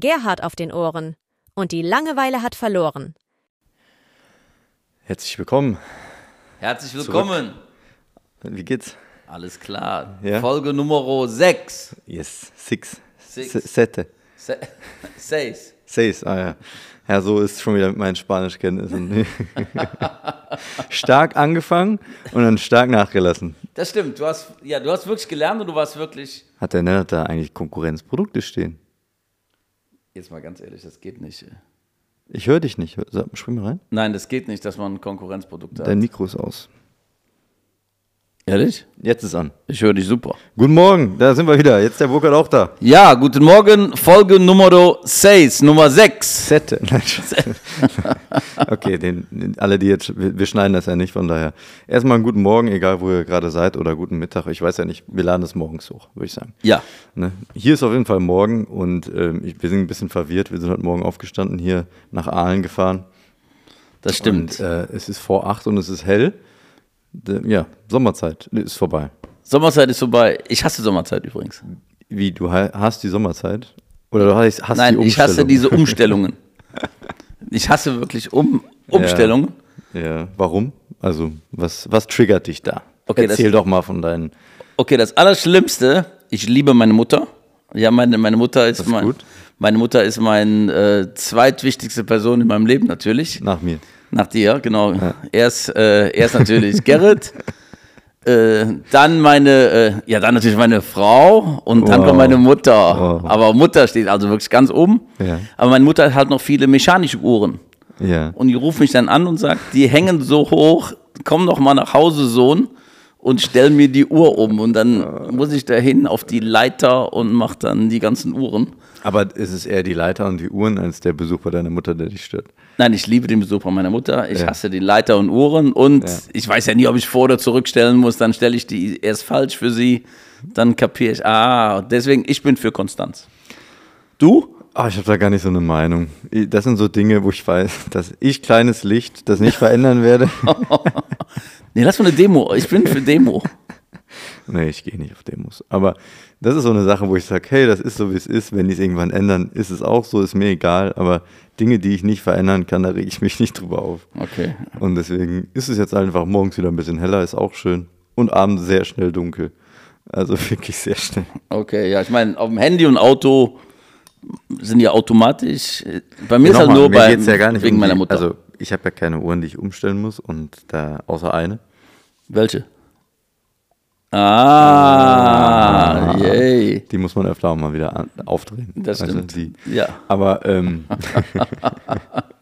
Gerhard auf den Ohren. Und die Langeweile hat verloren. Herzlich willkommen. Herzlich willkommen. Wie geht's? Alles klar. Ja? Folge Nummer 6. Yes, six. Six. Se- Sette. Se Seis. Seis, ah ja. Ja, so ist schon wieder mit meinen Spanischkenntnissen. stark angefangen und dann stark nachgelassen. Das stimmt. Du hast, ja, du hast wirklich gelernt und du warst wirklich. Hat der Nennert da eigentlich Konkurrenzprodukte stehen? Jetzt mal ganz ehrlich, das geht nicht. Ich höre dich nicht. Spring mal rein. Nein, das geht nicht, dass man Konkurrenzprodukte Dein hat. Mikro ist aus. Ehrlich? Jetzt ist an. Ich höre dich super. Guten Morgen, da sind wir wieder. Jetzt ist der Burkhard auch da. Ja, guten Morgen. Folge Nummer 6, Nummer 6. Sette. Okay, den, den, alle, die jetzt, wir, schneiden das ja nicht, von daher. Erstmal einen guten Morgen, egal wo ihr gerade seid, oder guten Mittag. Ich weiß ja nicht, wir laden es morgens hoch, würde ich sagen. Ja. Ne? Hier ist auf jeden Fall morgen und ähm, ich, wir sind ein bisschen verwirrt. Wir sind heute Morgen aufgestanden, hier nach Aalen gefahren. Das stimmt. Und, äh, es ist vor acht und es ist hell. Ja, Sommerzeit ist vorbei. Sommerzeit ist vorbei. Ich hasse Sommerzeit übrigens. Wie, du ha- hast die Sommerzeit? Oder du hast, hast Nein, die ich hasse Umstellung? diese Umstellungen. ich hasse wirklich um Umstellungen. Ja, warum? Also, was, was triggert dich da? Okay, das- Erzähl doch mal von deinen. Okay, das Allerschlimmste, ich liebe meine Mutter. Ja, meine, meine Mutter ist, ist mein, meine Mutter ist meine äh, zweitwichtigste Person in meinem Leben natürlich. Nach mir. Nach dir, genau. Erst, äh, erst natürlich Gerrit, äh, dann meine, äh, ja, dann natürlich meine Frau und dann Wow. kommt meine Mutter. Wow. Aber Mutter steht also wirklich ganz oben. Ja. Aber meine Mutter hat halt noch viele mechanische Uhren. Ja. Und die ruft mich dann an und sagt, die hängen so hoch, komm doch mal nach Hause, Sohn, und stell mir die Uhr um. Und dann muss ich dahin auf die Leiter und mach dann die ganzen Uhren. Aber ist es eher die Leiter und die Uhren als der Besuch bei deiner Mutter, der dich stört? Nein, ich liebe den Besuch bei meiner Mutter. Ich Ja. hasse die Leiter und Uhren. Und Ja. ich weiß ja nie, ob ich vor- oder zurückstellen muss. Dann stelle ich die erst falsch für sie. Dann kapiere ich, ah, deswegen, ich bin für Konstanz. Du? Ah, ich habe da gar nicht so eine Meinung. Das sind so Dinge, wo ich weiß, dass ich kleines Licht das nicht verändern werde. Nee, lass mal eine Demo. Ich bin für Demo. nee, ich gehe nicht auf Demos. Aber das ist so eine Sache, wo ich sage, hey, das ist so, wie es ist. Wenn die es irgendwann ändern, ist es auch so, ist mir egal. Aber Dinge, die ich nicht verändern kann, da rege ich mich nicht drüber auf. Okay. Und deswegen ist es jetzt einfach morgens wieder ein bisschen heller, ist auch schön. Und abends sehr schnell dunkel. Also wirklich sehr schnell. Okay, ja, ich meine, auf dem Handy und Auto sind ja automatisch. Bei mir ist halt Nochmal, nur bei, ja gar nicht wegen um meiner Mutter. Also ich habe ja keine Uhren, die ich umstellen muss und da außer eine. Welche? Ah, yay. Die muss man öfter auch mal wieder an, aufdrehen. Das Weißt du, stimmt. die, Ja. Aber, ähm,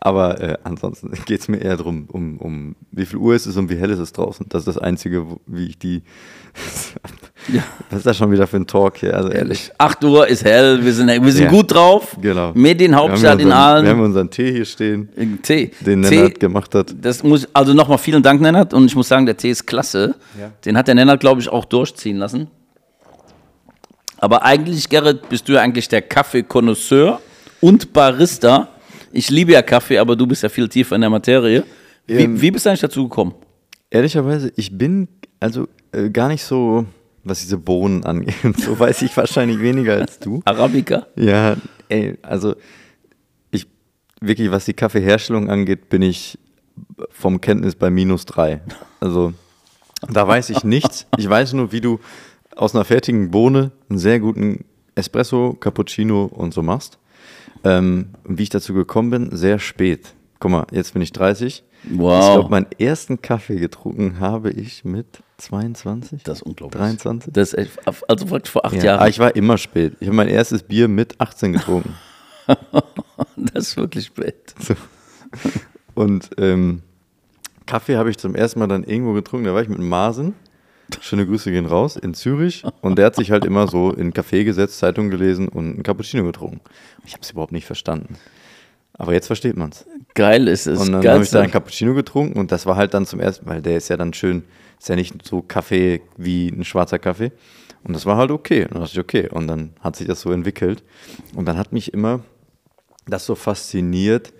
aber äh, ansonsten geht es mir eher darum, um, um wie viel Uhr ist es und wie hell ist es draußen. Das ist das Einzige, wo, wie ich die. Ja. Was ist das schon wieder für ein Talk hier? Also ehrlich. 8 Uhr ist hell, wir sind, wir sind Ja. gut drauf. Genau. Medienhauptstadt in unseren, Wir haben Aalen. unseren Tee hier stehen, Tee. den Tee, Lennart gemacht hat. das muss, also nochmal vielen Dank, Nennert. Und ich muss sagen, der Tee ist klasse. Ja. Den hat der Nennert, glaube ich, auch durchziehen lassen. Aber eigentlich, Gerrit, bist du ja eigentlich der Kaffeekonnoisseur und Barista. Ich liebe ja Kaffee, aber du bist ja viel tiefer in der Materie. Wie, Ähm, wie bist du eigentlich dazu gekommen? Ehrlicherweise, ich bin also äh, gar nicht so, was diese Bohnen angeht. So weiß ich wahrscheinlich weniger als du. Arabica? Ja, ey, also ich wirklich, was die Kaffeeherstellung angeht, bin ich vom Kenntnis bei minus drei. Also da weiß ich nichts. Ich weiß nur, wie du aus einer fertigen Bohne einen sehr guten Espresso, Cappuccino und so machst. Ähm, und wie ich dazu gekommen bin, sehr spät. Guck mal, jetzt bin ich 30. Wow. Ich glaube, meinen ersten Kaffee getrunken habe ich mit 22. Das ist unglaublich. 23. Das ist echt, also praktisch vor acht Ja, Jahren. aber ich war immer spät. Ich habe mein erstes Bier mit 18 getrunken. das ist wirklich spät. So. Und ähm, Kaffee habe ich zum ersten Mal dann irgendwo getrunken. Da war ich mit Marsen. Schöne Grüße gehen raus in Zürich. Und der hat sich halt immer so in einen Café gesetzt, Zeitung gelesen und einen Cappuccino getrunken. Ich habe es überhaupt nicht verstanden. Aber jetzt versteht man es. Geil ist es. Und dann habe ich da einen Cappuccino getrunken und das war halt dann zum ersten, weil der ist ja dann schön, ist ja nicht so Kaffee wie ein schwarzer Kaffee. Und das war halt okay. Und dann dachte ich, okay. Und dann hat sich das so entwickelt. Und dann hat mich immer das so fasziniert.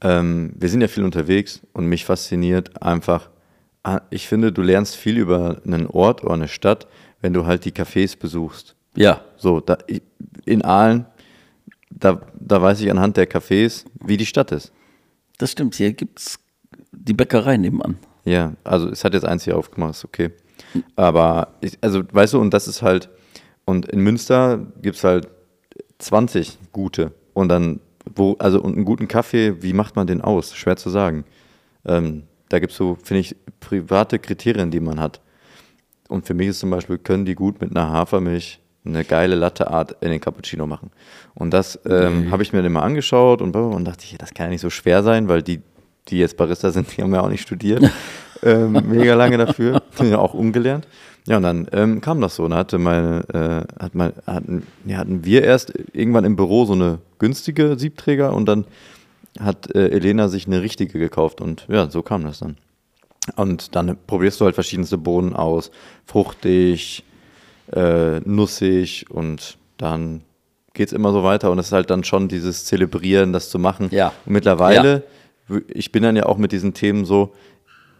Ähm, wir sind ja viel unterwegs und mich fasziniert einfach, ich finde, du lernst viel über einen Ort oder eine Stadt, wenn du halt die Cafés besuchst. ja, So, da, in Aalen da, da weiß ich anhand der Cafés, wie die Stadt ist. Das stimmt, hier gibt es die Bäckerei nebenan. Ja, also es hat jetzt eins hier aufgemacht, ist okay. Aber, ich, also weißt du, und das ist halt, und in Münster gibt es halt 20 gute. Und dann, wo, also und einen guten Kaffee, wie macht man den aus? Schwer zu sagen. Ähm, da gibt es so, finde ich, private Kriterien, die man hat. Und für mich ist zum Beispiel, können die gut mit einer Hafermilch eine geile Latteart in den Cappuccino machen. Und das ähm, habe ich mir dann mal angeschaut und, und dachte ich, das kann ja nicht so schwer sein, weil die, die jetzt Barista sind, die haben ja auch nicht studiert. ähm, mega lange dafür, ja auch umgelernt. Ja, und dann ähm, kam das so. Und hatte meine, äh, hat mal, hatten, ja, hatten wir erst irgendwann im Büro so eine günstige Siebträger und dann hat äh, Elena sich eine richtige gekauft und ja, so kam das dann. Und dann probierst du halt verschiedenste Bohnen aus, fruchtig, äh, nussig und dann geht es immer so weiter und es ist halt dann schon dieses Zelebrieren, das zu machen. Ja. Und mittlerweile, ich bin dann ja auch mit diesen Themen so,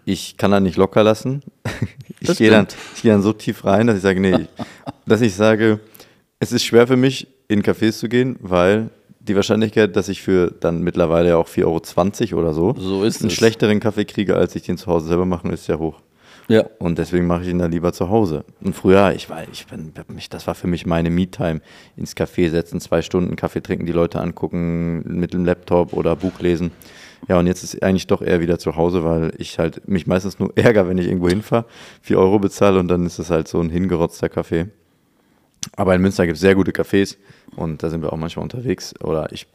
ich kann da nicht locker lassen. Ich gehe dann, ich geh dann so tief rein, dass ich sage, nee, dass ich sage, es ist schwer für mich, in Cafés zu gehen, weil die Wahrscheinlichkeit, dass ich für dann mittlerweile ja auch 4,20 Euro oder so, So ist einen es. schlechteren Kaffee kriege, als ich den zu Hause selber mache, ist ja hoch. Ja. Und deswegen mache ich ihn dann lieber zu Hause. Und früher, ich war, ich bin, das war für mich meine Me-Time. Ins Café setzen, zwei Stunden Kaffee trinken, die Leute angucken, mit dem Laptop oder Buch lesen. Ja, und jetzt ist eigentlich doch eher wieder zu Hause, weil ich halt mich meistens nur ärgere, wenn ich irgendwo hinfahre, 4 Euro bezahle und dann ist es halt so ein hingerotzter Kaffee. Aber in Münster gibt es sehr gute Cafés und da sind wir auch manchmal unterwegs. Oder ich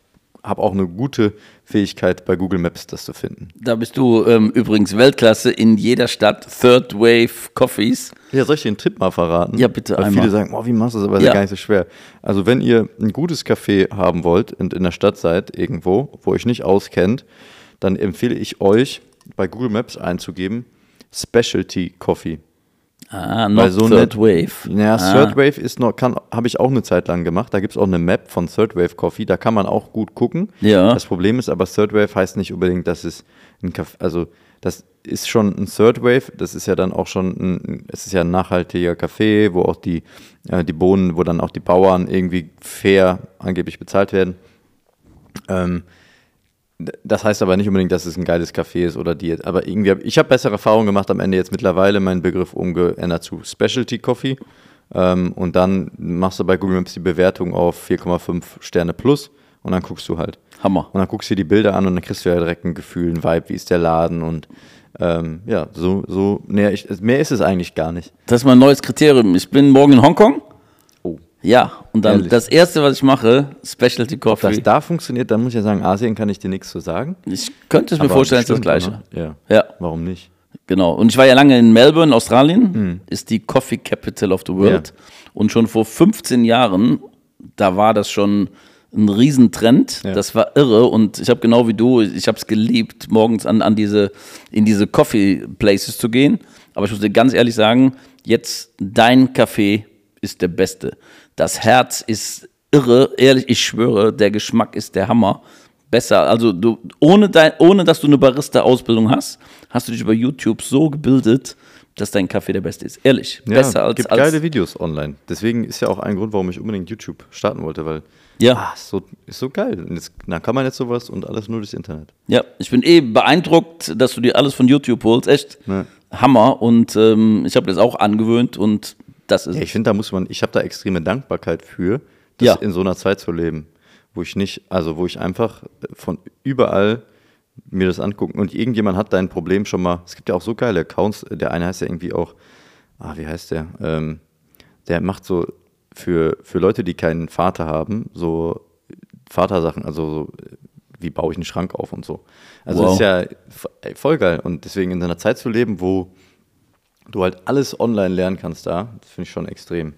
habe auch eine gute Fähigkeit bei Google Maps, das zu finden. Da bist du ähm, übrigens Weltklasse in jeder Stadt. Third Wave Coffees. Ja, soll ich den Tipp mal verraten? Ja, bitte Weil einmal. viele sagen, oh, wie machst du das? Aber das Ja. ist ja gar nicht so schwer. Also wenn ihr ein gutes Café haben wollt und in der Stadt seid, irgendwo, wo ihr euch nicht auskennt, dann empfehle ich euch, bei Google Maps einzugeben, Specialty Coffee. Ah, Weil not so Third Wave. Ja, ah. Third Wave ist noch, kann, habe ich auch eine Zeit lang gemacht. Da gibt es auch eine Map von Third Wave Coffee, da kann man auch gut gucken. Ja. Das Problem ist aber, Third Wave heißt nicht unbedingt, dass es ein Kaffee, also das ist schon ein Third Wave, das ist ja dann auch schon ein, es ist ja ein nachhaltiger Kaffee, wo auch die, äh, die Bohnen, wo dann auch die Bauern irgendwie fair angeblich bezahlt werden. Ähm, das heißt aber nicht unbedingt, dass es ein geiles Café ist oder die. Aber irgendwie, hab, ich habe bessere Erfahrungen gemacht am Ende jetzt mittlerweile meinen Begriff umgeändert zu Specialty Coffee. Ähm, und dann machst du bei Google Maps die Bewertung auf 4,5 Sterne plus und dann guckst du halt. Hammer. Und dann guckst du dir die Bilder an und dann kriegst du ja direkt ein Gefühl, ein Vibe, wie ist der Laden und ähm, ja, so, so näher ich, mehr ist es eigentlich gar nicht. Das ist mein neues Kriterium. Ich bin morgen in Hongkong. Oh. Ja, und dann Ehrlich? das erste, was ich mache, Specialty Coffee. das da funktioniert, dann muss ich ja sagen, Asien kann ich dir nichts zu sagen. ich könnte es mir Aber vorstellen, es ist das Gleiche. Ja. Ja. Warum nicht? Genau. Und ich war ja lange in Melbourne, Australien. Ist die Coffee Capital of the World. Ja. Und schon vor 15 Jahren, da war das schon ein Riesentrend. Ja. Das war irre. Und ich habe genau wie du, ich habe es geliebt, morgens an, an diese, in diese Coffee Places zu gehen. Aber ich muss dir ganz ehrlich sagen, jetzt dein Kaffee ist der beste. Das Herz ist irre. Ehrlich, ich schwöre, der Geschmack ist der Hammer besser. Also du, ohne, dein, ohne dass du eine Barista-Ausbildung hast, hast du dich über YouTube so gebildet, dass dein Kaffee der beste ist. Ehrlich, Ja, besser als, gibt als geile Videos online. Deswegen ist ja auch ein Grund, warum ich unbedingt YouTube starten wollte, weil Ja. ah, ist so, ist so geil. Und jetzt, dann kann man jetzt sowas und alles nur durchs Internet. Ja, ich bin eh beeindruckt, dass du dir alles von YouTube holst. Echt Ja. Hammer. Und ähm, ich habe das auch angewöhnt und das ist Ja, ich finde, da muss man, ich habe da extreme Dankbarkeit für, das Ja. in so einer Zeit zu leben, wo ich nicht, also wo ich einfach von überall mir das angucken und irgendjemand hat dein Problem schon mal. Es gibt ja auch so geile Accounts. Der eine heißt ja irgendwie auch, ah, wie heißt der? Ähm, der macht so für, für Leute, die keinen Vater haben, so Vatersachen, also so, wie baue ich einen Schrank auf und so. Also Wow. ist ja voll geil. Und deswegen in so einer Zeit zu leben, wo du halt alles online lernen kannst da, das finde ich schon extrem.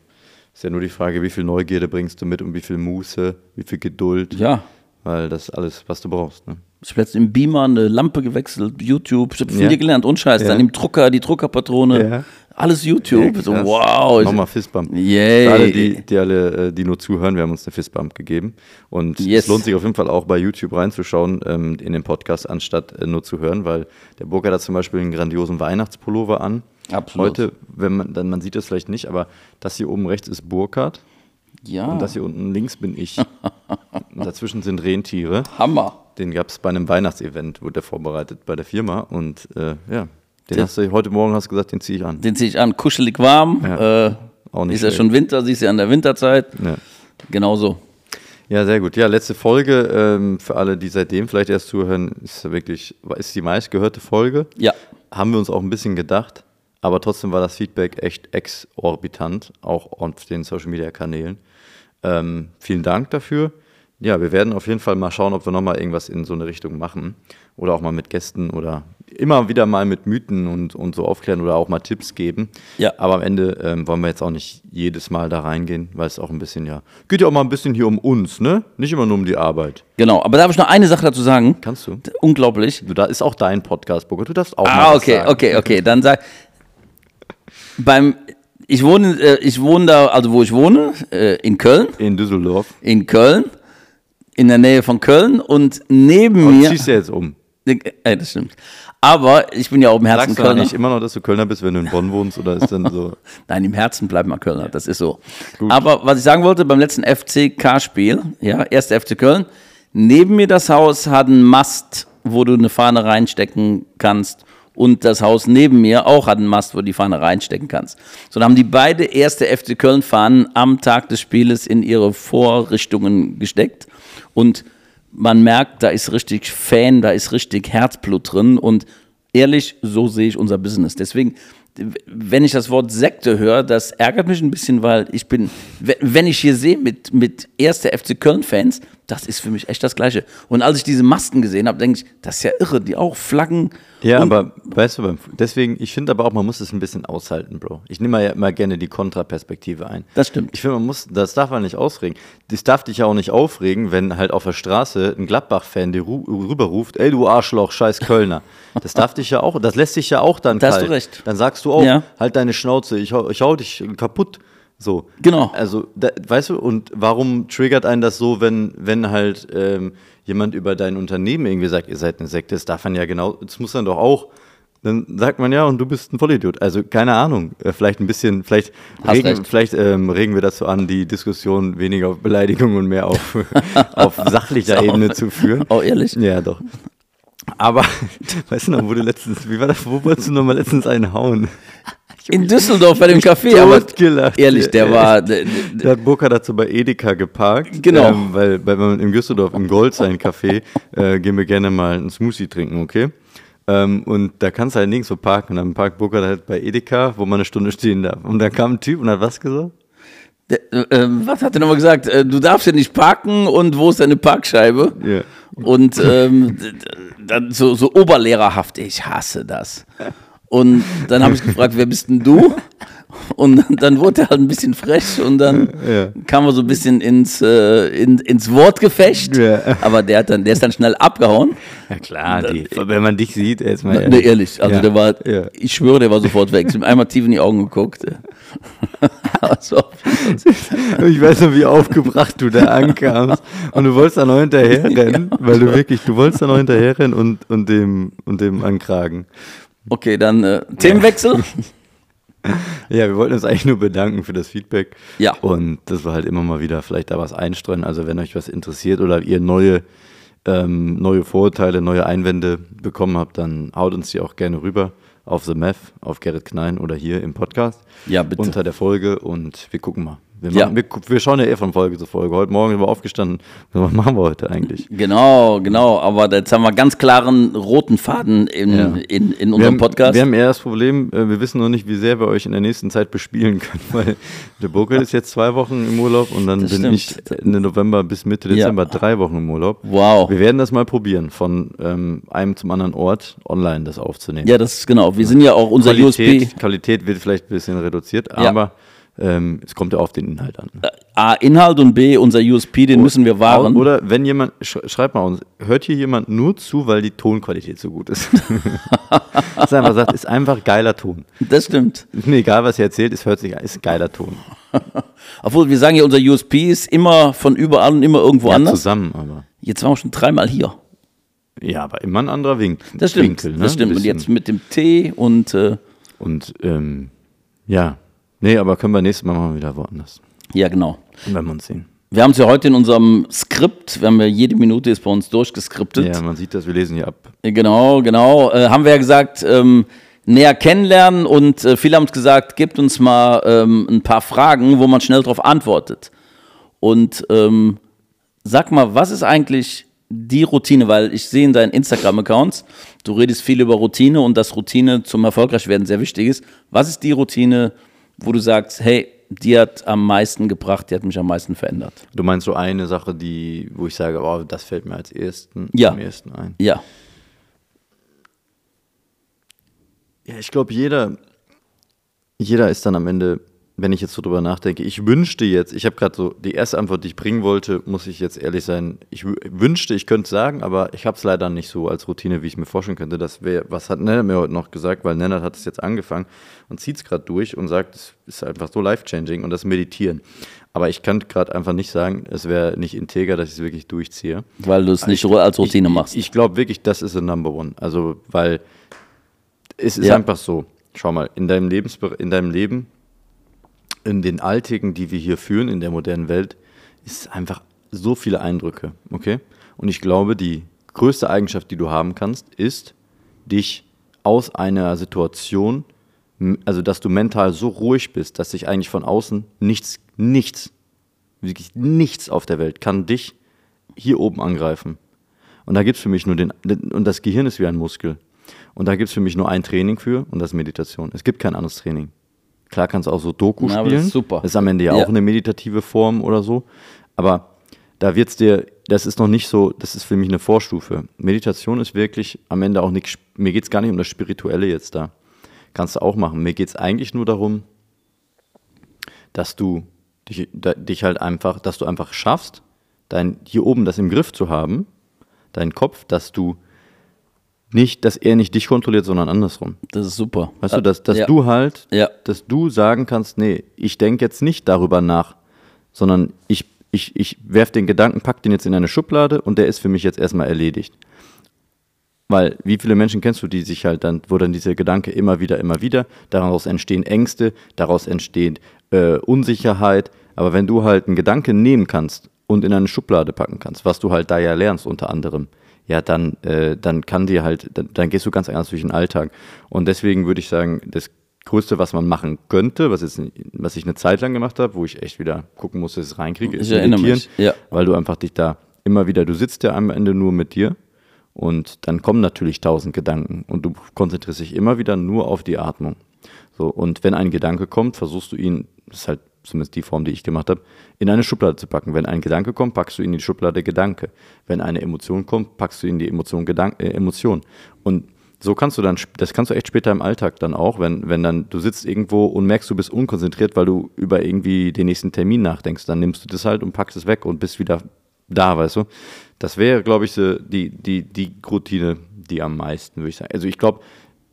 Ist ja nur die Frage, wie viel Neugierde bringst du mit und wie viel Muße, wie viel Geduld. Ja. Weil das ist alles, was du brauchst. Ne? Ich habe jetzt im Beamer eine Lampe gewechselt, YouTube. Ich habe viel Ja. gelernt, unscheiß. Ja. Dann im Drucker, die Druckerpatrone. Ja. Alles YouTube. Ja, so, wow. Nochmal Fistbump. Yay. Alle, die, die alle, äh, die nur zuhören, wir haben uns eine Fistbump gegeben. Und Yes. es lohnt sich auf jeden Fall auch bei YouTube reinzuschauen ähm, in den Podcast, anstatt äh, nur zu hören, weil der Burger hat zum Beispiel einen grandiosen Weihnachtspullover an. Absolut. Heute, wenn man, dann, man sieht das vielleicht nicht, aber das hier oben rechts ist Burkhardt ja. und das hier unten links bin ich. Und dazwischen sind Rentiere. Hammer. Den gab es bei einem Weihnachtsevent, wurde der vorbereitet bei der Firma. Und äh, ja, den Der- hast du heute Morgen hast du gesagt, den ziehe ich an. Den ziehe ich an, kuschelig warm. Ja, äh, auch nicht ist ja schon Winter, siehst du ja an der Winterzeit. Ja. Genauso. Ja, sehr gut. Ja, letzte Folge ähm, für alle, die seitdem vielleicht erst zuhören, ist wirklich, ist die meistgehörte Folge. Ja. Haben wir uns auch ein bisschen gedacht, aber trotzdem war das Feedback echt exorbitant, auch auf den Social Media Kanälen. Ähm, vielen Dank dafür. Ja, wir werden auf jeden Fall mal schauen, ob wir nochmal irgendwas in so eine Richtung machen. Oder auch mal mit Gästen oder immer wieder mal mit Mythen und, und so aufklären oder auch mal Tipps geben. Ja. Aber am Ende ähm, wollen wir jetzt auch nicht jedes Mal da reingehen, weil es auch ein bisschen, ja, geht ja auch mal ein bisschen hier um uns, ne? Nicht immer nur um die Arbeit. Genau. Aber darf ich noch eine Sache dazu sagen? Kannst du? Unglaublich. Du, da ist auch dein Podcast, Burger. Du darfst auch mal Ah, was okay, sagen. okay, okay. Dann sag beim ich wohne, äh, ich wohne da, also wo ich wohne, äh, in Köln, In Düsseldorf. in Köln, in der Nähe von Köln und neben Und mir, ziehst du jetzt um. äh, das stimmt. Aber ich bin ja auch im Herzen Sagst du Kölner. eigentlich immer noch, dass du Kölner bist, wenn du in Bonn wohnst? Oder ist dann so. Nein, im Herzen bleibt man Kölner, das ist so. Aber was ich sagen wollte, beim letzten FCK-Spiel, ja, erste FC Köln, neben mir das Haus hat einen Mast, wo du eine Fahne reinstecken kannst. Und das Haus neben mir auch hat einen Mast, wo du die Fahne reinstecken kannst. So, dann haben die beide erste FC Köln-Fahnen am Tag des Spieles in ihre Vorrichtungen gesteckt. Und man merkt, da ist richtig Fan, da ist richtig Herzblut drin. Und ehrlich, so sehe ich unser Business. Deswegen, wenn ich das Wort Sekte höre, das ärgert mich ein bisschen, weil ich bin, we- wenn ich hier sehe mit, mit erster FC Köln-Fans, das ist für mich echt das Gleiche. Und als ich diese Masken gesehen habe, denke ich, das ist ja irre, die auch Flaggen. Ja, und, aber weißt du, deswegen, ich finde aber auch, man muss es ein bisschen aushalten, Bro. Ich nehme ja immer gerne die Kontraperspektive ein. Das stimmt. Ich finde, man muss, das darf man nicht ausregen. Das darf dich ja auch nicht aufregen, wenn halt auf der Straße ein Gladbach-Fan dir ru rüberruft, ey du Arschloch, scheiß Kölner. Das darf dich ja auch, das lässt dich ja auch dann Da hast kalt. du recht. Dann sagst du auch, Ja. halt deine Schnauze, ich hau, ich hau dich kaputt. So. Genau. Also, da, weißt du, und warum triggert einen das so, wenn, wenn halt ähm, jemand über dein Unternehmen irgendwie sagt, ihr seid eine Sekte, das darf man ja genau, das muss dann doch auch, dann sagt man ja, und du bist ein Vollidiot. Also, keine Ahnung, äh, vielleicht ein bisschen, vielleicht, regen, vielleicht ähm, regen wir dazu an, die Diskussion weniger auf Beleidigung und mehr auf, auf sachlicher. Ebene zu führen. Oh, ehrlich? Ja, doch. Aber, weißt du noch, wo du letztens, wie war das, wo wolltest du noch mal letztens einen hauen? In Düsseldorf bei dem Café, aber Totgelacht. ehrlich, der Ja, war, der, Da hat Burkhard dazu bei Edeka geparkt. Genau. Ähm, weil wenn man im Düsseldorf im Gold sein Café äh, gehen wir gerne mal einen Smoothie trinken, okay? Ähm, und da kannst du halt nirgendwo parken. Und dann parkt Burkhard halt bei Edeka, wo man eine Stunde stehen darf. Und dann kam ein Typ und hat was gesagt? der, äh, was hat er nochmal gesagt? Äh, du darfst ja nicht parken und wo ist deine Parkscheibe? Ja. Und ähm, dann so, so oberlehrerhaft, ich hasse das. Und dann habe ich gefragt, wer bist denn du? Und dann wurde er halt ein bisschen frech und dann Ja. kam er so ein bisschen ins, äh, in, ins Wortgefecht. Ja. Aber der, hat dann, der ist dann schnell abgehauen. Ja klar, die, wenn man dich sieht, erstmal. Na, nee, ehrlich, also Ja. der war, Ja. ich schwöre, der war sofort weg. Ich habe ihm einmal tief in die Augen geguckt. Aber so. Ich weiß noch, wie aufgebracht du da ankamst. Und du wolltest da noch hinterherrennen, weil du wirklich, du wolltest da noch hinterherrennen und, und, dem, und dem ankragen. Okay, dann äh, Themenwechsel. Ja, wir wollten uns eigentlich nur bedanken für das Feedback. Ja. Und dass wir halt immer mal wieder vielleicht da was einstreuen. Also wenn euch was interessiert oder ihr neue, ähm, neue Vorurteile, neue Einwände bekommen habt, dann haut uns die auch gerne rüber auf The Meth, auf Gerrit Knein oder hier im Podcast. Ja, bitte. Unter der Folge und wir gucken mal. Wir, Ja. machen, wir, gu- wir schauen ja eh von Folge zu Folge. Heute Morgen sind wir aufgestanden. Was machen wir heute eigentlich? Genau, genau. Aber jetzt haben wir ganz klaren roten Faden in, Ja. in, in Wir unserem haben, Podcast. wir haben eher das Problem, äh, wir wissen noch nicht, wie sehr wir euch in der nächsten Zeit bespielen können, weil der Burger ist jetzt zwei Wochen im Urlaub und dann Das bin stimmt. ich Ende November bis Mitte Ja. Dezember drei Wochen im Urlaub. Wow. Wir werden das mal probieren, von ähm, einem zum anderen Ort online das aufzunehmen. ja, das ist genau. Wir sind ja auch unser Qualität, USP. Qualität wird vielleicht ein bisschen reduziert, Ja. Ähm, es kommt ja auf den Inhalt an. A, Inhalt und B, unser USP, den müssen wir wahren. Oder wenn jemand, sch schreibt mal uns, hört hier jemand nur zu, weil die Tonqualität so gut ist. das einfach sagt, ist einfach geiler Ton. Das stimmt. Ist mir egal, was ihr erzählt, es hört sich an, ist geiler Ton. Obwohl wir sagen ja, unser USP ist immer von überall und immer irgendwo Ja, anders. zusammen, aber. Jetzt waren wir schon dreimal hier. Ja, aber immer ein anderer Wink Das stimmt. Winkel. Ne? Das stimmt. Und jetzt mit dem T und äh, Und ähm, ja, nee, aber können wir nächstes Mal mal wieder woanders. ja, genau. Wenn wir uns sehen. Wir haben es ja heute in unserem Skript, wir haben ja jede Minute ist bei uns durchgeskriptet. Ja, man sieht das, wir lesen hier ab. Genau, genau. Äh, haben wir ja gesagt, ähm, näher kennenlernen und äh, viele haben uns gesagt, gebt uns mal ähm, ein paar Fragen, wo man schnell darauf antwortet. Und ähm, sag mal, was ist eigentlich die Routine? Weil ich sehe in deinen Instagram-Accounts, du redest viel über Routine und dass Routine zum Erfolgreichwerden sehr wichtig ist. Was ist die Routine, wo du sagst, hey, die hat am meisten gebracht, die hat mich am meisten verändert? Du meinst so eine Sache, die, wo ich sage, oh, das fällt mir als ersten, Ja. am ersten ein. Ja. Ja, ich glaube, jeder, jeder ist dann am Ende, wenn ich jetzt so drüber nachdenke, ich wünschte jetzt, ich habe gerade so, die erste Antwort, die ich bringen wollte, muss ich jetzt ehrlich sein, ich wü- wünschte, ich könnte es sagen, aber ich habe es leider nicht so als Routine, wie ich mir vorstellen könnte. Das wäre, was hat Nennert mir heute noch gesagt, weil Nennert hat es jetzt angefangen und zieht es gerade durch und sagt, es ist einfach so life-changing und das Meditieren. Aber ich kann gerade einfach nicht sagen, es wäre nicht integer, dass ich es wirklich durchziehe. Weil du es nicht als Routine ich, machst. Ich, ich glaube wirklich, das ist ein Number One. Also, weil es ist Ja. einfach so. Schau mal, in deinem, Lebensbe in deinem Leben, in den Alltägen, die wir hier führen, in der modernen Welt, ist einfach so viele Eindrücke, okay? Und ich glaube, die größte Eigenschaft, die du haben kannst, ist, dich aus einer Situation, also dass du mental so ruhig bist, dass sich eigentlich von außen nichts, nichts, wirklich nichts auf der Welt kann dich hier oben angreifen. Und da gibt es für mich nur den, und das Gehirn ist wie ein Muskel. Und da gibt es für mich nur ein Training für und das ist Meditation. Es gibt kein anderes Training. Klar kannst du auch so Doku Na, spielen. das ist super. Das ist am Ende ja, Ja. auch eine meditative Form oder so. Aber da wird's dir, das ist noch nicht so, das ist für mich eine Vorstufe. Meditation ist wirklich am Ende auch nicht, mir geht's gar nicht um das Spirituelle jetzt da. Kannst du auch machen. Mir geht's eigentlich nur darum, dass du dich, dich halt einfach, dass du einfach schaffst, dein, hier oben das im Griff zu haben, deinen Kopf, dass du nicht, dass er nicht dich kontrolliert, sondern andersrum. Das ist super. Weißt du, dass, dass ja. du halt, Ja. dass du sagen kannst, nee, ich denke jetzt nicht darüber nach, sondern ich, ich, ich werfe den Gedanken, pack den jetzt in eine Schublade und der ist für mich jetzt erstmal erledigt. Weil wie viele Menschen kennst du, die sich halt dann, wo dann dieser Gedanke immer wieder, immer wieder, daraus entstehen Ängste, daraus entsteht äh, Unsicherheit. Aber wenn du halt einen Gedanken nehmen kannst und in eine Schublade packen kannst, was du halt da ja lernst unter anderem, ja, dann, äh, dann kann dir halt, dann, dann gehst du ganz anders durch den Alltag. Und deswegen würde ich sagen, das Größte, was man machen könnte, was, jetzt, was ich eine Zeit lang gemacht habe, wo ich echt wieder gucken musste, dass ich es reinkriege, ist Ich meditieren, mich, ja. weil du einfach dich da immer wieder, du sitzt ja am Ende nur mit dir und dann kommen natürlich tausend Gedanken und du konzentrierst dich immer wieder nur auf die Atmung. So, und wenn ein Gedanke kommt, versuchst du ihn, das ist halt zumindest die Form, die ich gemacht habe, in eine Schublade zu packen. Wenn ein Gedanke kommt, packst du ihn in die Schublade Gedanke. Wenn eine Emotion kommt, packst du ihn in die Emotion Gedank äh, Emotion. Und so kannst du dann, das kannst du echt später im Alltag dann auch, wenn, wenn dann du sitzt irgendwo und merkst, du bist unkonzentriert, weil du über irgendwie den nächsten Termin nachdenkst, dann nimmst du das halt und packst es weg und bist wieder da, weißt du. Das wäre, glaube ich, die, die, die Routine, die am meisten, würde ich sagen. Also ich glaube,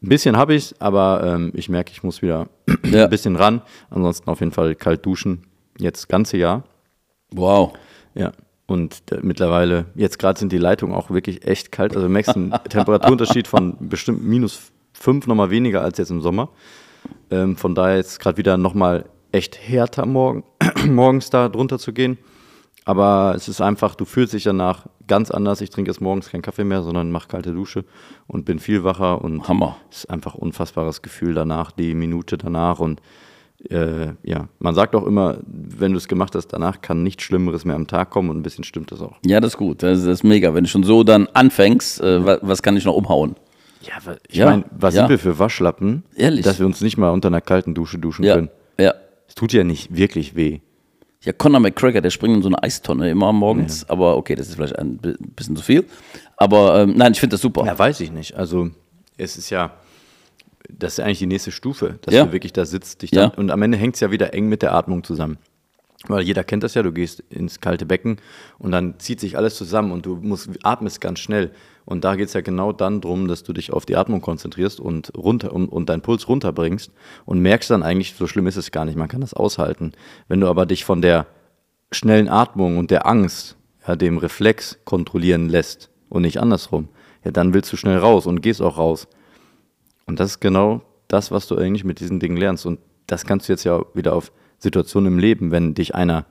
ein bisschen habe ich es, aber ähm, ich merke, ich muss wieder Ja. ein bisschen ran. Ansonsten auf jeden Fall kalt duschen, jetzt das ganze Jahr. Wow. Ja. Und mittlerweile, jetzt gerade sind die Leitungen auch wirklich echt kalt. Also du merkst einen Temperaturunterschied von bestimmt minus fünf nochmal weniger als jetzt im Sommer. Ähm, von daher jetzt gerade wieder nochmal echt härter morgen, morgens da drunter zu gehen. Aber es ist einfach, du fühlst dich danach ganz anders. Ich trinke jetzt morgens keinen Kaffee mehr, sondern mache kalte Dusche und bin viel wacher und Hammer. es ist einfach ein unfassbares Gefühl danach, die Minute danach und äh, ja, man sagt auch immer, wenn du es gemacht hast, danach kann nichts Schlimmeres mehr am Tag kommen und ein bisschen stimmt das auch. Ja, das ist gut. Das ist, das ist mega. Wenn du schon so dann anfängst, äh, wa- was kann ich noch umhauen? Ja, ich Ja, meine, was ja. sind wir für Waschlappen, Ehrlich. dass wir uns nicht mal unter einer kalten Dusche duschen Ja. können? Ja. Es tut ja nicht wirklich weh. Ja, Conor McGregor, der springt in so eine Eistonne immer morgens. Aber okay, das ist vielleicht ein bi- bisschen zu viel. Aber ähm, nein, ich finde das super. Ja, weiß ich nicht. Also, es ist ja, das ist ja eigentlich die nächste Stufe, dass Ja. du wirklich da sitzt. Dich Ja. dann, und am Ende hängt es ja wieder eng mit der Atmung zusammen. Weil jeder kennt das ja, du gehst ins kalte Becken und dann zieht sich alles zusammen und du musst, atmest ganz schnell. Und da geht es ja genau dann drum, dass du dich auf die Atmung konzentrierst und runter und, und deinen Puls runterbringst und merkst dann eigentlich, so schlimm ist es gar nicht, man kann das aushalten. Wenn du aber dich von der schnellen Atmung und der Angst, ja, dem Reflex kontrollieren lässt und nicht andersrum, ja, dann willst du schnell raus und gehst auch raus. Und das ist genau das, was du eigentlich mit diesen Dingen lernst. Und das kannst du jetzt ja wieder auf Situationen im Leben, wenn dich einer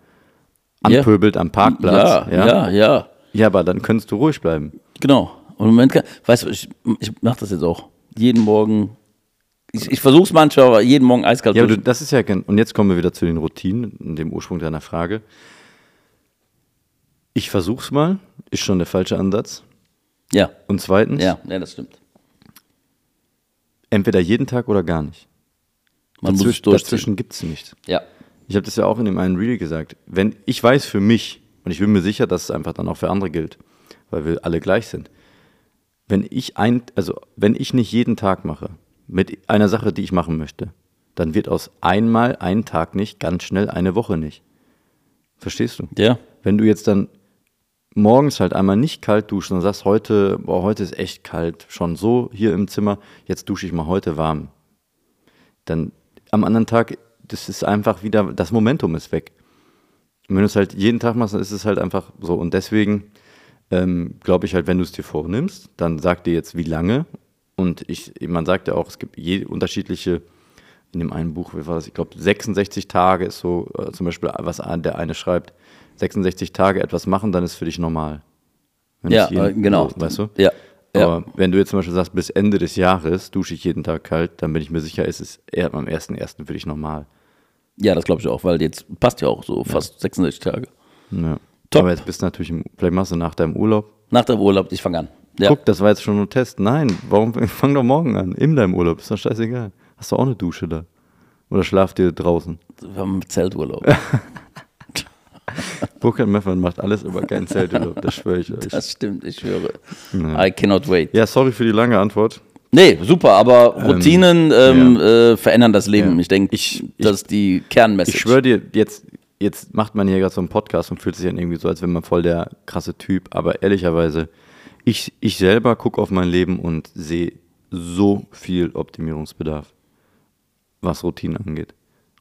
anpöbelt am Parkplatz. Ja, ja, ja, Ja, aber dann könntest du ruhig bleiben. Genau. Und im Moment, kann, weißt du, ich, ich mache das jetzt auch. Jeden Morgen. Ich, ich versuche es manchmal, aber jeden Morgen eiskalt. Ja, aber du, das ist ja, und jetzt kommen wir wieder zu den Routinen, dem Ursprung deiner Frage. Ich versuch's mal, ist schon der falsche Ansatz. ja, Und zweitens, ja, ja, das stimmt. entweder jeden Tag oder gar nicht. Man muss es dazwischen, durchziehen. dazwischen gibt's nichts. Ja. Ich habe das ja auch in dem einen Reel gesagt. Wenn ich weiß für mich, und ich bin mir sicher, dass es einfach dann auch für andere gilt, weil wir alle gleich sind. Wenn ich ein, also wenn ich nicht jeden Tag mache, mit einer Sache, die ich machen möchte, dann wird aus einmal ein Tag nicht ganz schnell eine Woche nicht. Verstehst du? Ja. Wenn du jetzt dann morgens halt einmal nicht kalt duschst und sagst, heute, boah, heute ist echt kalt, schon so hier im Zimmer, jetzt dusche ich mal heute warm. Dann am anderen Tag, das ist einfach wieder, das Momentum ist weg. Und wenn du es halt jeden Tag machst, dann ist es halt einfach so. Und deswegen ähm, glaube ich halt, wenn du es dir vornimmst, dann sag dir jetzt, wie lange. Und ich, man sagt ja auch, es gibt je unterschiedliche, in dem einen Buch, wie war das? Ich glaube, 66 Tage ist so, äh, zum Beispiel, was der eine schreibt, 66 Tage etwas machen, dann ist für dich normal. Wenn Ja, jeden- äh, genau. So, weißt du? Ja. Ja. Aber wenn du jetzt zum Beispiel sagst, bis Ende des Jahres dusche ich jeden Tag kalt, dann bin ich mir sicher, ist es eher am 1.1. für dich normal. Ja, das glaube ich auch, weil jetzt passt ja auch so fast 66 Tage. Ja. Top. Aber jetzt bist du natürlich, im, vielleicht machst du nach deinem Urlaub. Nach dem Urlaub, ich fange an. Ja. Guck, das war jetzt schon ein Test. Nein, warum fang doch morgen an? In deinem Urlaub, ist doch scheißegal. Hast du auch eine Dusche da? Oder schlaft ihr draußen? Wir haben Zelturlaub. Burkhard Meffern macht alles, aber kein Zelturlaub, das schwöre ich euch. Das stimmt, ich höre. I cannot wait. Ja, sorry für die lange Antwort. Nee, super, aber Routinen ähm, äh, verändern das Leben. Ja. Ich denke, Ich- das ist die Kernmessage. Ich schwöre dir, jetzt, jetzt macht man hier gerade so einen Podcast und fühlt sich dann irgendwie so, als wäre man voll der krasse Typ. Aber ehrlicherweise, ich, ich selber gucke auf mein Leben und sehe so viel Optimierungsbedarf, was Routinen angeht.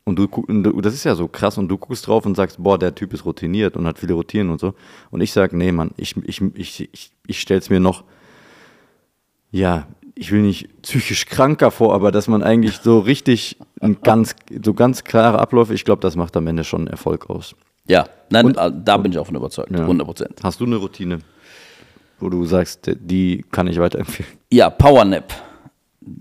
Und du, und du, das ist ja so krass und du guckst drauf und sagst, boah, der Typ ist routiniert und hat viele Routinen und so. Und ich sage, nee, Mann, ich, ich, ich, ich, ich stelle es mir noch, ja, ich will nicht psychisch kranker vor, aber dass man eigentlich so richtig ein ganz, so ganz klare Abläufe, ich glaube, das macht am Ende schon Erfolg aus. ja, nein, Und- äh, da bin ich auch von überzeugt. Ja. 100 Prozent. Hast du eine Routine, wo du sagst, die kann ich weiterempfehlen? Ja, Powernap.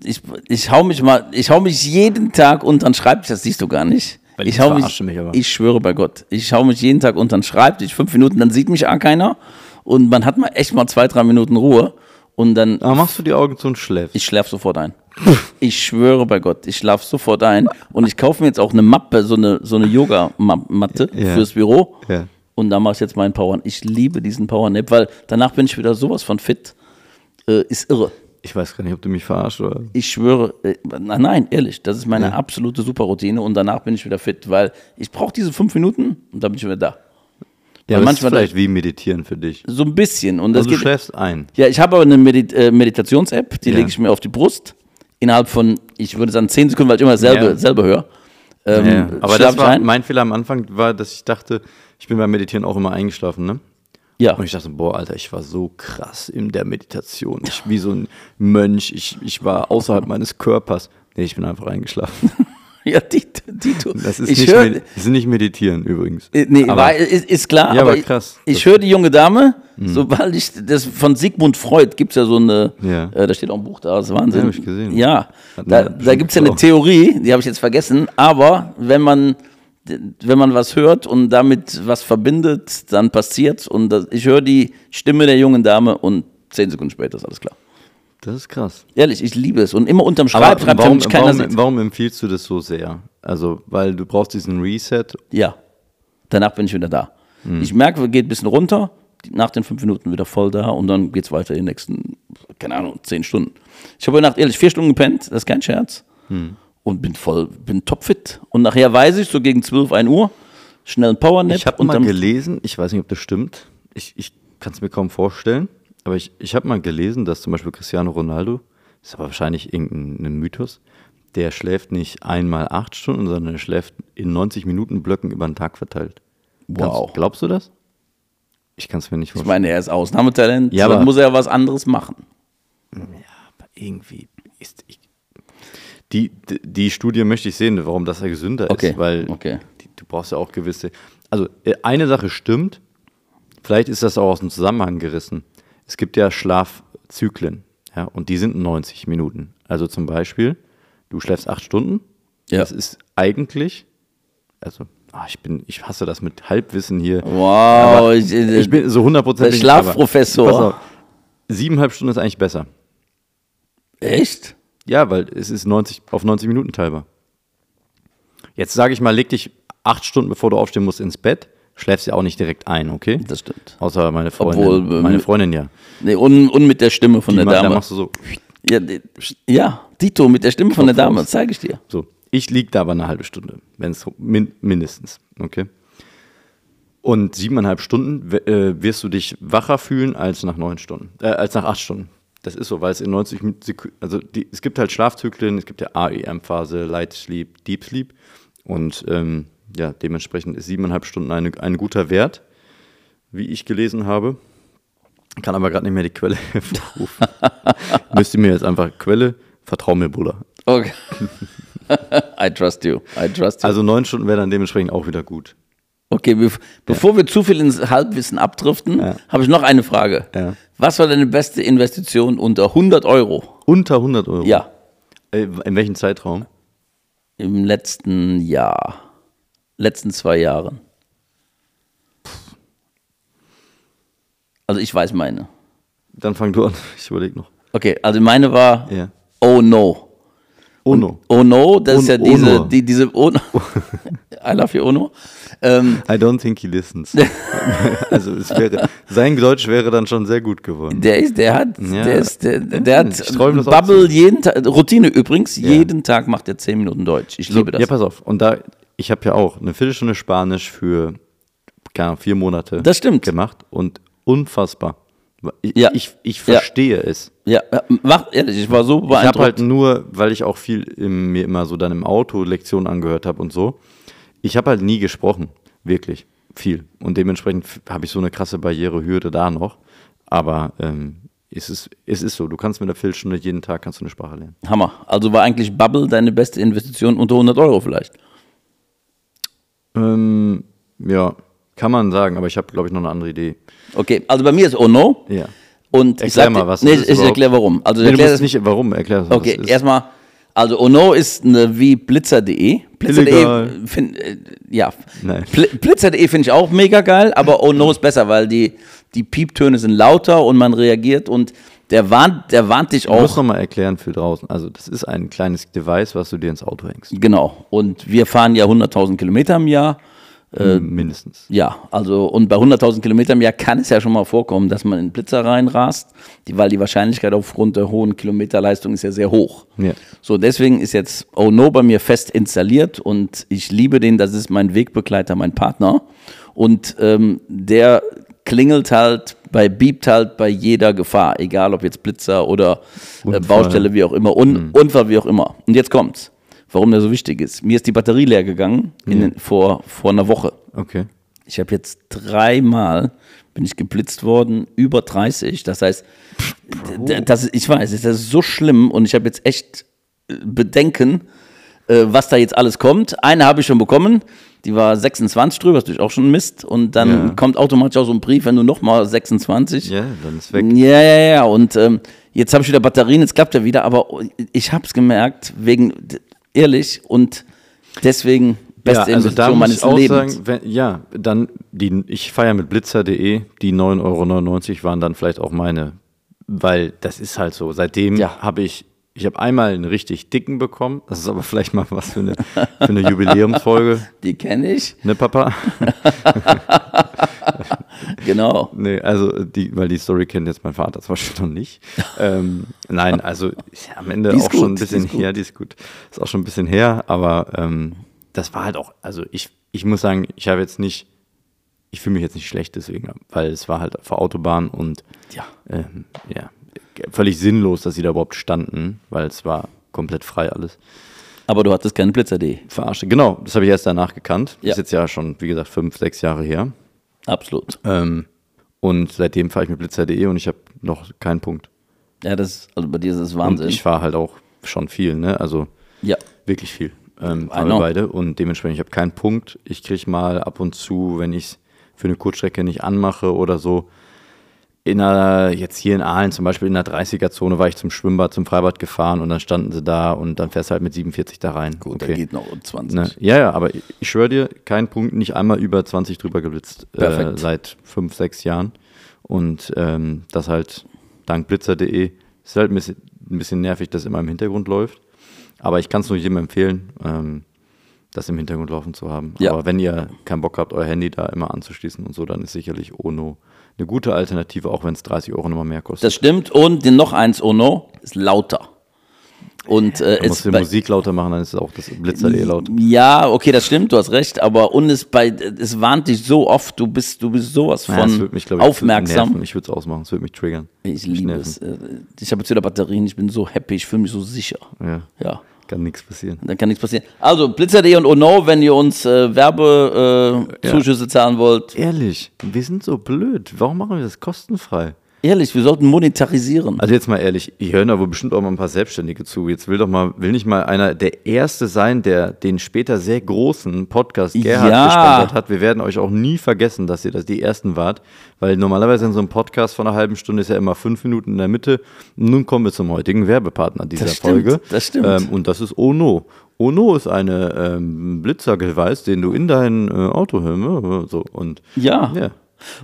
Ich, ich hau mich mal, ich hau mich jeden Tag unter den Schreibtisch, das siehst du gar nicht. Weil ich hau mich, mich ich schwöre bei Gott, ich hau mich jeden Tag unter den Schreibtisch, fünf Minuten, dann sieht mich auch keiner und man hat mal echt mal zwei, drei Minuten Ruhe und dann, Aber machst du die Augen zu und schläfst? ich schlaf sofort ein. Ich schwöre bei Gott, ich schlaf sofort ein und ich kaufe mir jetzt auch eine Mappe, so eine, so eine Yoga-Matte Ja. fürs Büro Ja. und da mache ich jetzt meinen Power. Ich liebe diesen Powernap, weil danach bin ich wieder sowas von fit. Äh, ist irre. Ich weiß gar nicht, ob du mich verarscht oder. Ich schwöre, äh, nein, ehrlich, das ist meine absolute Superroutine und danach bin ich wieder fit, weil ich brauche diese fünf Minuten und dann bin ich wieder da. Ja, Weil das ist manchmal- vielleicht wie meditieren für dich. So ein bisschen. Und das Also du geht, schläfst ein. ja, ich habe aber eine Medit äh, Meditations-App, die Ja. lege ich mir auf die Brust. Innerhalb von, ich würde sagen, zehn Sekunden, weil ich immer dasselbe, Ja. selber höre. Ähm, Ja, aber das war ein. mein Fehler am Anfang, war, dass ich dachte, ich bin beim Meditieren auch immer eingeschlafen, ne? Ja. Und ich dachte, boah, Alter, ich war so krass in der Meditation. Ich wie so ein Mönch. Ich, ich war außerhalb meines Körpers. Nee, ich bin einfach eingeschlafen. ja, die, die, die, Das ist, ich nicht, höre, Medi- das ist nicht meditieren übrigens. Äh, Nee, aber, war, ist, ist klar, Ja, aber, krass. ich, ich höre die junge Dame, sobald ich, das von Sigmund Freud gibt es ja so eine, Ja. äh, da steht auch ein Buch da, das ist Wahnsinn. Ja, hab ich gesehen. Ja, Hat da, da gibt es ja eine. Theorie, die habe ich jetzt vergessen, aber wenn man, wenn man was hört und damit was verbindet, dann passiert und das, ich höre die Stimme der jungen Dame und zehn Sekunden später ist alles klar. das ist krass. Ehrlich, ich liebe es und immer unterm Schreibtisch, warum, keiner warum, sieht. warum empfiehlst du das so sehr? Also, weil du brauchst diesen Reset. Ja, danach bin ich wieder da. Hm. Ich merke, geht ein bisschen runter, nach den fünf Minuten wieder voll da und dann geht es weiter in den nächsten, keine Ahnung, zehn Stunden. Ich habe heute Nacht ehrlich vier Stunden gepennt, das ist kein Scherz. Hm. Und bin voll, bin topfit. Und nachher weiß ich, so gegen 12, 1 Uhr, schnell ein Powernap. Ich habe mal dann, gelesen, ich weiß nicht, ob das stimmt. Ich, ich kann es mir kaum vorstellen. Aber ich, ich habe mal gelesen, dass zum Beispiel Cristiano Ronaldo, das ist aber wahrscheinlich irgendein Mythos, der schläft nicht einmal acht Stunden, sondern er schläft in 90 Minuten Blöcken über den Tag verteilt. Wow. Kannst, glaubst du das? Ich kann es mir nicht Ich vorstellen. meine, er ist Ausnahmetalent, Ja, dann aber- muss er ja was anderes machen. aber irgendwie ist ich, die, die, die Studie möchte ich sehen, warum das ja gesünder Okay, ist, weil okay. die, du brauchst ja auch gewisse. also äh, eine Sache stimmt, vielleicht ist das auch aus dem Zusammenhang gerissen. Es gibt ja Schlafzyklen, ja, und die sind 90 Minuten. Also zum Beispiel, du schläfst acht Stunden. Ja. Das ist eigentlich, also ah, ich bin, ich hasse das mit Halbwissen hier. Wow, ich- ich bin so hundertprozentig. der Schlafprofessor. Siebeneinhalb Stunden ist eigentlich besser. Echt? Ja, weil es ist 90, auf 90 Minuten teilbar. Jetzt sage ich mal, leg dich acht Stunden, bevor du aufstehen musst, ins Bett. Schläfst ja auch nicht direkt ein, okay? Das stimmt. Außer meine Freundin. Obwohl, ähm, meine Freundin ja. Nee, und, und mit der Stimme von Die der ma- Da Dame. machst du so. Ja, ja, Dito, mit der Stimme von der Dame, zeige ich dir. So, ich liege da aber eine halbe Stunde, wenn es min mindestens, okay? Und siebeneinhalb Stunden äh, wirst du dich wacher fühlen als nach neun Stunden, äh, als nach acht Stunden. Das ist so, weil es in 90 Min- Sekunden, also die, es gibt halt Schlafzyklen, es gibt ja AEM-Phase, Light Sleep, Deep Sleep und ähm, ja, dementsprechend ist siebeneinhalb Stunden eine, ein guter Wert, wie ich gelesen habe. Kann aber gerade nicht mehr die Quelle hervorrufen. Müsst ihr mir jetzt einfach Quelle, vertrau mir, Bruder. Okay. I trust you. I trust you. Also neun Stunden wäre dann dementsprechend auch wieder gut. Okay, bev bevor wir zu viel ins Halbwissen abdriften, Ja. habe ich noch eine Frage. Ja. Was war deine beste Investition unter 100 Euro? Unter 100 Euro? Ja, Äh, in welchem Zeitraum? im letzten Jahr. Letzten zwei Jahren. Also ich weiß meine. Dann fang du an. Ich überlege noch. Okay, also meine war Ja. Oh no. Ono. Oh no, das ist ja diese, Ono. die, diese Oh no. I love you, Ono. Ähm, I don't think he listens. also es wäre, sein Deutsch wäre dann schon sehr gut geworden. der ist, der hat, Ja. der ist, der, der hat Bubble jeden Tag, Routine übrigens, jeden Tag macht er 10 Minuten Deutsch. Ich So, liebe das. Ja, pass auf. Und da, ich habe ja auch eine Viertelstunde Spanisch für keine Ahnung, vier Monate Das stimmt. gemacht und unfassbar. Ja. ich, ich Ja. verstehe es. Ja, ja, mach ehrlich, ich war so Ich habe beeindruckt. halt nur, weil ich auch viel im, mir immer so dann im Auto Lektionen angehört habe und so, ich habe halt nie gesprochen, wirklich viel. Und dementsprechend habe ich so eine krasse Barrierehürde da noch. Aber ähm, es, ist, es ist so, du kannst mit einer Viertelstunde jeden Tag kannst du eine Sprache lernen. Hammer. Also war eigentlich Bubble deine beste Investition unter 100 Euro vielleicht? Ähm, ja, kann man sagen, aber ich habe, glaube ich, noch eine andere Idee. Okay, also bei mir ist Oh no. Ja. Und ich Erklär sag mal, was nee, ist ich, ich erkläre warum. Also Nee, du musst das- nicht, warum, erklär was Okay, erstmal, also Ono ist eine wie blitzer.de. Blitzer.de, Illegal. find, äh, ja, blitzer.de finde ich auch mega geil, aber Ono ist besser, weil die, die Pieptöne sind lauter und man reagiert und der warnt, der warnt dich auch. noch mal erklären für draußen. Also das ist ein kleines Device, was du dir ins Auto hängst. Genau. Und wir fahren ja 100.000 Kilometer im Jahr. Äh, Mindestens. Ja, also und bei 100.000 Kilometern im Jahr kann es ja schon mal vorkommen, dass man in Blitzer reinrast, die, weil die Wahrscheinlichkeit aufgrund der hohen Kilometerleistung ist ja sehr hoch. Ja. So, deswegen ist jetzt Oh No bei mir fest installiert und ich liebe den, das ist mein Wegbegleiter, mein Partner. Und ähm, der klingelt halt bei, biebt halt bei jeder Gefahr, egal ob jetzt Blitzer oder äh. Baustelle, wie auch immer, Un Unfall, wie auch immer. Und jetzt kommt's, warum der so wichtig ist. Mir ist die Batterie leer gegangen in, den- vor, vor einer Woche. Okay. Ich habe jetzt dreimal bin ich geblitzt worden, über 30. Das heißt, das, ich weiß, das ist so schlimm und ich habe jetzt echt äh, Bedenken, äh, was da jetzt alles kommt. Eine habe ich schon bekommen, die war 26 drüber, ist natürlich auch schon Mist. Und dann Ja. kommt automatisch auch so ein Brief, wenn du nochmal 26. Ja, dann ist weg. Ja, ja, ja. Und ähm, jetzt habe ich wieder Batterien, jetzt klappt er wieder, aber ich habe es gemerkt, wegen, ehrlich, und deswegen beste ja, also da Investition meines ich auch Lebens. sagen, wenn, ja, dann, die, ich feiere mit blitzer.de, die 9,99 Euro waren dann vielleicht auch meine, weil das ist halt so. Seitdem Ja. habe ich, ich habe einmal einen richtig dicken bekommen, das ist aber vielleicht mal was für eine, für eine Jubiläumsfolge, Die kenne ich, ne Papa? genau. Nee, also die, weil die Story kennt jetzt mein Vater zum Beispiel noch nicht. ähm, nein, also ist ja am Ende Die ist auch schon ein gut, die bisschen gut. her, die ist gut. Ist auch schon ein bisschen her, aber ähm, das war halt auch, also ich, ich muss sagen, ich habe jetzt nicht, ich fühle mich jetzt nicht schlecht deswegen, weil es war halt auf der Autobahn und Ja. ähm, ja, völlig sinnlos, dass sie da überhaupt standen, weil es war komplett frei alles. Aber du hattest keine Blitzer.de. Verarsche. Genau, das habe ich erst danach gekannt. Ja. Ist jetzt ja schon, wie gesagt, fünf, sechs Jahre her. Absolut. Ähm, und seitdem fahre ich mit blitzer.de und ich habe noch keinen Punkt. Ja, das, also bei dir ist das Und Wahnsinn. ich fahre halt auch schon viel, ne? Also ja. wirklich viel. ähm, know. beide. Und dementsprechend, ich habe keinen Punkt. Ich kriege mal ab und zu, wenn ich es für eine Kurzstrecke nicht anmache oder so, in einer, jetzt hier in Aalen zum Beispiel in der 30er-Zone war ich zum Schwimmbad, zum Freibad gefahren und dann standen sie da und dann fährst du halt mit 47 da rein. Gut, da geht noch um 20. Ne? Ja, ja, aber ich, ich schwöre dir, kein Punkt, nicht einmal über 20 drüber geblitzt. Äh, seit fünf, sechs Jahren. Und ähm, das halt dank blitzer.de ist halt ein bisschen, ein bisschen nervig, dass immer im Hintergrund läuft. Aber ich kann es nur jedem empfehlen, ähm, das im Hintergrund laufen zu haben. Ja. Aber wenn ihr keinen Bock habt, euer Handy da immer anzuschließen und so, dann ist sicherlich Ono eine gute Alternative, auch wenn es 30 Euro nochmal mehr kostet. Das stimmt. Und noch eins, oh no, ist lauter. Und äh, Man muss ist die bei- Musik lauter machen, dann ist auch das Blitzer.de laut. Ja, okay, das stimmt, du hast recht, aber und es bei es warnt dich so oft, du bist du bist sowas es von würde mich, ich, aufmerksam. Ich würde es ausmachen, es würde mich triggern. Ich liebe es. Äh, Ich habe jetzt wieder Batterien, ich bin so happy, ich fühle mich so sicher. Ja, Ja, kann nichts passieren. dann kann nichts passieren. Also Blitzer.de und Ono, wenn ihr uns äh, Werbezuschüsse äh, Zuschüsse zahlen wollt. Ehrlich, wir sind so blöd. Warum machen wir das kostenfrei? Ehrlich, wir sollten monetarisieren. Also jetzt mal ehrlich, ich höre da wohl bestimmt auch mal ein paar Selbstständige zu. Jetzt will doch mal, will nicht mal einer der Erste sein, der den später sehr großen Podcast Gerhard Ja. gesponsert hat. Wir werden euch auch nie vergessen, dass ihr das die Ersten wart, weil normalerweise in so einem Podcast von einer halben Stunde ist ja immer fünf Minuten in der Mitte. Nun kommen wir zum heutigen Werbepartner dieser Das stimmt, Folge. das stimmt. Ähm, und das ist Ono. Ono ist eine ähm, Blitzergeweis, den du in dein äh, Auto hörst. So, und Ja. ja.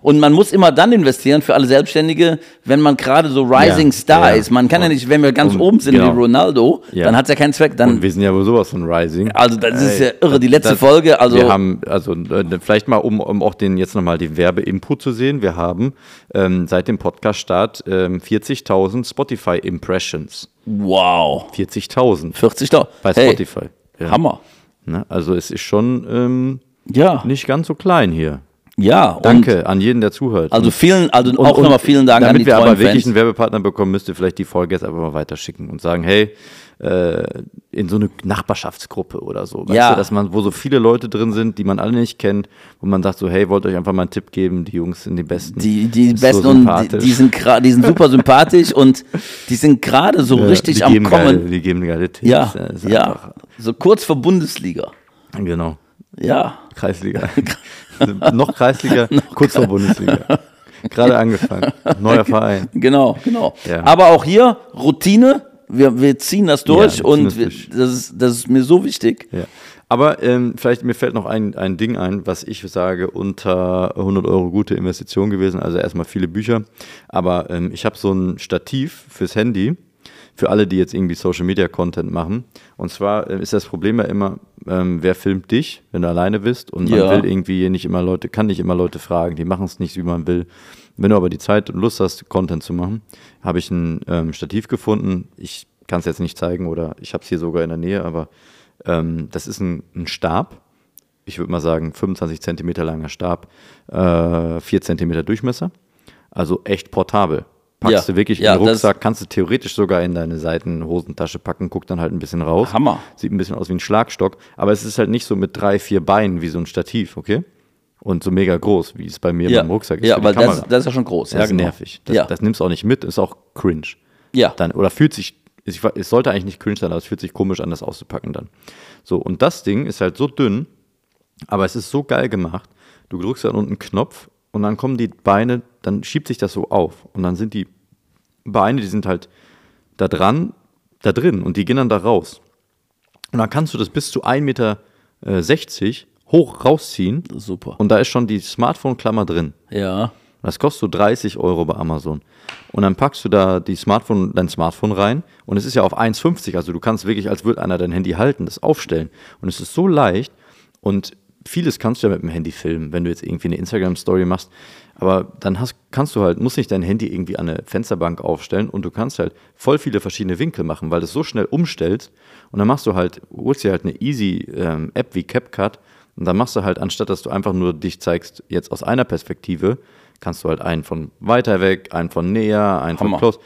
Und man muss immer dann investieren für alle Selbstständige, wenn man gerade so Rising Ja, Star ja. ist. Man kann ja nicht, wenn wir ganz Und- oben sind genau. wie Ronaldo, Ja. dann hat es ja keinen Zweck. Dann Und wir sind ja wohl sowas von Rising. Also das ist ja irre, die letzte das- Folge, also wir haben, also äh, vielleicht mal, um, um auch den jetzt nochmal den Werbeinput zu sehen, wir haben ähm, seit dem Podcast-Start ähm, 40.000 Spotify-Impressions. wow, 40.000 40 Dollar. bei Hey, Spotify. Hammer. Ne? Also es ist schon ähm, Ja, nicht ganz so klein hier. Ja. Danke an jeden, der zuhört. Also vielen, also und- auch nochmal vielen Dank an Damit die wir treuen aber wirklich Fans. einen Werbepartner bekommen, müsst ihr vielleicht die Folge jetzt einfach mal weiterschicken und sagen, hey, äh, in so eine Nachbarschaftsgruppe oder so, weißt Ja. du, dass man, wo so viele Leute drin sind, die man alle nicht kennt, wo man sagt so, hey, wollt euch einfach mal einen Tipp geben, die Jungs sind die Besten. Die, die Ist so besten und die, die sind die sind super sympathisch und die sind gerade so Ja, richtig am Kommen. Geile, die geben geile Tipps. ja, ja. einfach- So kurz vor Bundesliga. Genau. Ja. Kreisliga. Noch Kreisliga, kurz vor Bundesliga. Gerade angefangen. Neuer Verein. Genau, genau. Ja. Aber auch hier Routine. Wir, wir ziehen das durch ziehen und das wir, das, ist, das ist mir so wichtig. Ja. Aber ähm, vielleicht mir fällt noch ein, ein Ding ein, was ich sage, unter 100 Euro gute Investition gewesen. Also erstmal viele Bücher. Aber ähm, ich habe so ein Stativ fürs Handy, für alle, die jetzt irgendwie Social Media Content machen. Und zwar äh, ist das Problem ja immer, ähm, wer filmt dich, wenn du alleine bist. Und man Ja. will irgendwie nicht immer Leute, kann nicht immer Leute fragen, die machen es nicht, wie man will. Wenn du aber die Zeit und Lust hast, Content zu machen, habe ich ein ähm, Stativ gefunden. Ich kann es jetzt nicht zeigen oder ich habe es hier sogar in der Nähe, aber ähm, das ist ein, ein Stab. Ich würde mal sagen, 25 Zentimeter langer Stab, äh, 4 Zentimeter Durchmesser. Also echt portabel. Packst Ja, du wirklich ja, in den Rucksack, kannst du theoretisch sogar in deine Seitenhosentasche packen, guckt dann halt ein bisschen raus. Hammer. Sieht ein bisschen aus wie ein Schlagstock, aber es ist halt nicht so mit drei, vier Beinen wie so ein Stativ, okay? Und so mega groß, wie es bei mir Ja, beim Rucksack ist. ja weil das, das ist ja schon groß. Das ja, ist nervig. Das, ja. das nimmst du auch nicht mit, ist auch cringe. Ja. Dann, oder fühlt sich, es es sollte eigentlich nicht cringe sein, aber es fühlt sich komisch an, das auszupacken dann. So, und das Ding ist halt so dünn, aber es ist so geil gemacht. Du drückst dann unten einen Knopf und dann kommen die Beine, dann schiebt sich das so auf. Und dann sind die Beine, die sind halt da dran, da drin und die gehen dann da raus. Und dann kannst du das bis zu 1,60 Meter hoch rausziehen Super. und da ist schon die Smartphone-Klammer drin. ja. Das kostet so 30 Euro bei Amazon. Und dann packst du da die Smartphone, dein Smartphone rein und es ist ja auf 1,50, also du kannst wirklich, als würde einer dein Handy halten, das aufstellen. Und es ist so leicht und vieles kannst du ja mit dem Handy filmen, wenn du jetzt irgendwie eine Instagram-Story machst. Aber dann hast, kannst du halt, musst nicht dein Handy irgendwie an eine Fensterbank aufstellen und du kannst halt voll viele verschiedene Winkel machen, weil du es so schnell umstellst und dann machst du halt, holst dir halt eine easy ähm, App wie CapCut und dann machst du halt, anstatt dass du einfach nur dich zeigst, jetzt aus einer Perspektive, kannst du halt einen von weiter weg, einen von näher, einen Hammer. von close.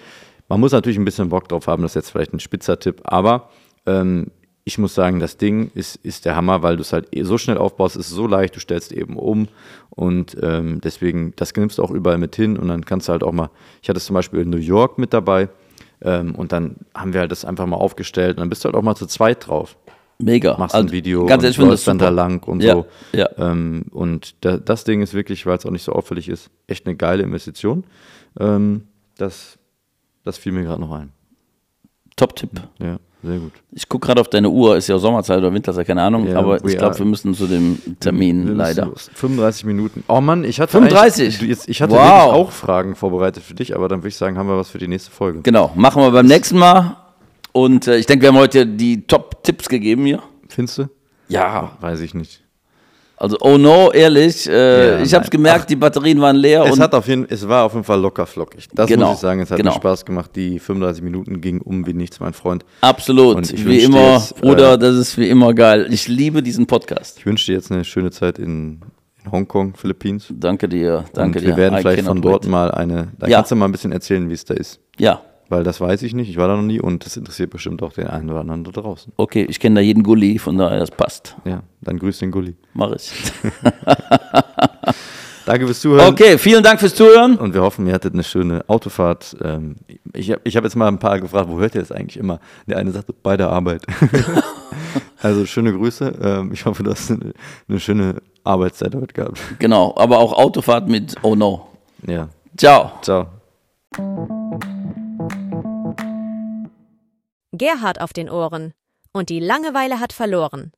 Man muss natürlich ein bisschen Bock drauf haben, das ist jetzt vielleicht ein spitzer Tipp, aber ähm, ich muss sagen, das Ding ist, ist der Hammer, weil du es halt eh so schnell aufbaust, es ist so leicht, du stellst eben um und ähm, deswegen, das nimmst du auch überall mit hin und dann kannst du halt auch mal, ich hatte es zum Beispiel in New York mit dabei ähm, und dann haben wir halt das einfach mal aufgestellt und dann bist du halt auch mal zu zweit drauf. Mega. machst Also, ein Video Ganz und ehrlich, läufst dann da lang und Ja, so. ja. Ähm, und da, das Ding ist wirklich, weil es auch nicht so auffällig ist, echt eine geile Investition. Ähm, das, das fiel mir gerade noch ein. Top-Tipp. Ja, sehr gut. Ich gucke gerade auf deine Uhr, ist ja Sommerzeit oder Winterzeit, keine Ahnung, Ja, aber ich glaube, wir müssen zu dem Termin leider. los. 35 Minuten. Oh Mann, ich hatte 35? eigentlich- du, jetzt- Ich hatte Wow. auch Fragen vorbereitet für dich, aber dann würde ich sagen, haben wir was für die nächste Folge. Genau, machen wir beim nächsten Mal. Und äh, ich denke, wir haben heute die Top-Tipps gegeben hier. Findest du? Ja. Weiß ich nicht. Also, oh no, ehrlich, äh, Ja, ich habe gemerkt, die Batterien waren leer. Es, hat auf jeden, es war auf jeden Fall locker flockig. Das Genau, muss ich sagen. Es hat genau. mir Spaß gemacht. Die 35 Minuten gingen um wie nichts, mein Freund. absolut, Und ich wie immer, jetzt, Bruder, äh, das ist wie immer geil. Ich liebe diesen Podcast. Ich wünsche dir jetzt eine schöne Zeit in, Hongkong, Philippinen. Danke dir, danke und dir. wir werden I vielleicht von dort wait. mal eine. Da Ja. kannst du mal ein bisschen erzählen, wie es da ist. Ja, Weil das weiß ich nicht. Ich war da noch nie und das interessiert bestimmt auch den einen oder anderen da draußen. okay, ich kenne da jeden Gully, von daher, das passt. Ja, dann grüß den Gulli. Mach ich. Danke fürs Zuhören. Okay, vielen Dank fürs Zuhören. Und wir hoffen, ihr hattet eine schöne Autofahrt. Ähm, ich habe ich hab jetzt mal ein paar gefragt, wo hört ihr das eigentlich immer? Der eine sagte, bei der Arbeit. also schöne Grüße. Ähm, ich hoffe, du hast eine, eine schöne Arbeitszeit heute gehabt. Genau, aber auch Autofahrt mit Oh no. Ja, Ciao. ciao. Gerhard auf den Ohren. Und die Langeweile hat verloren.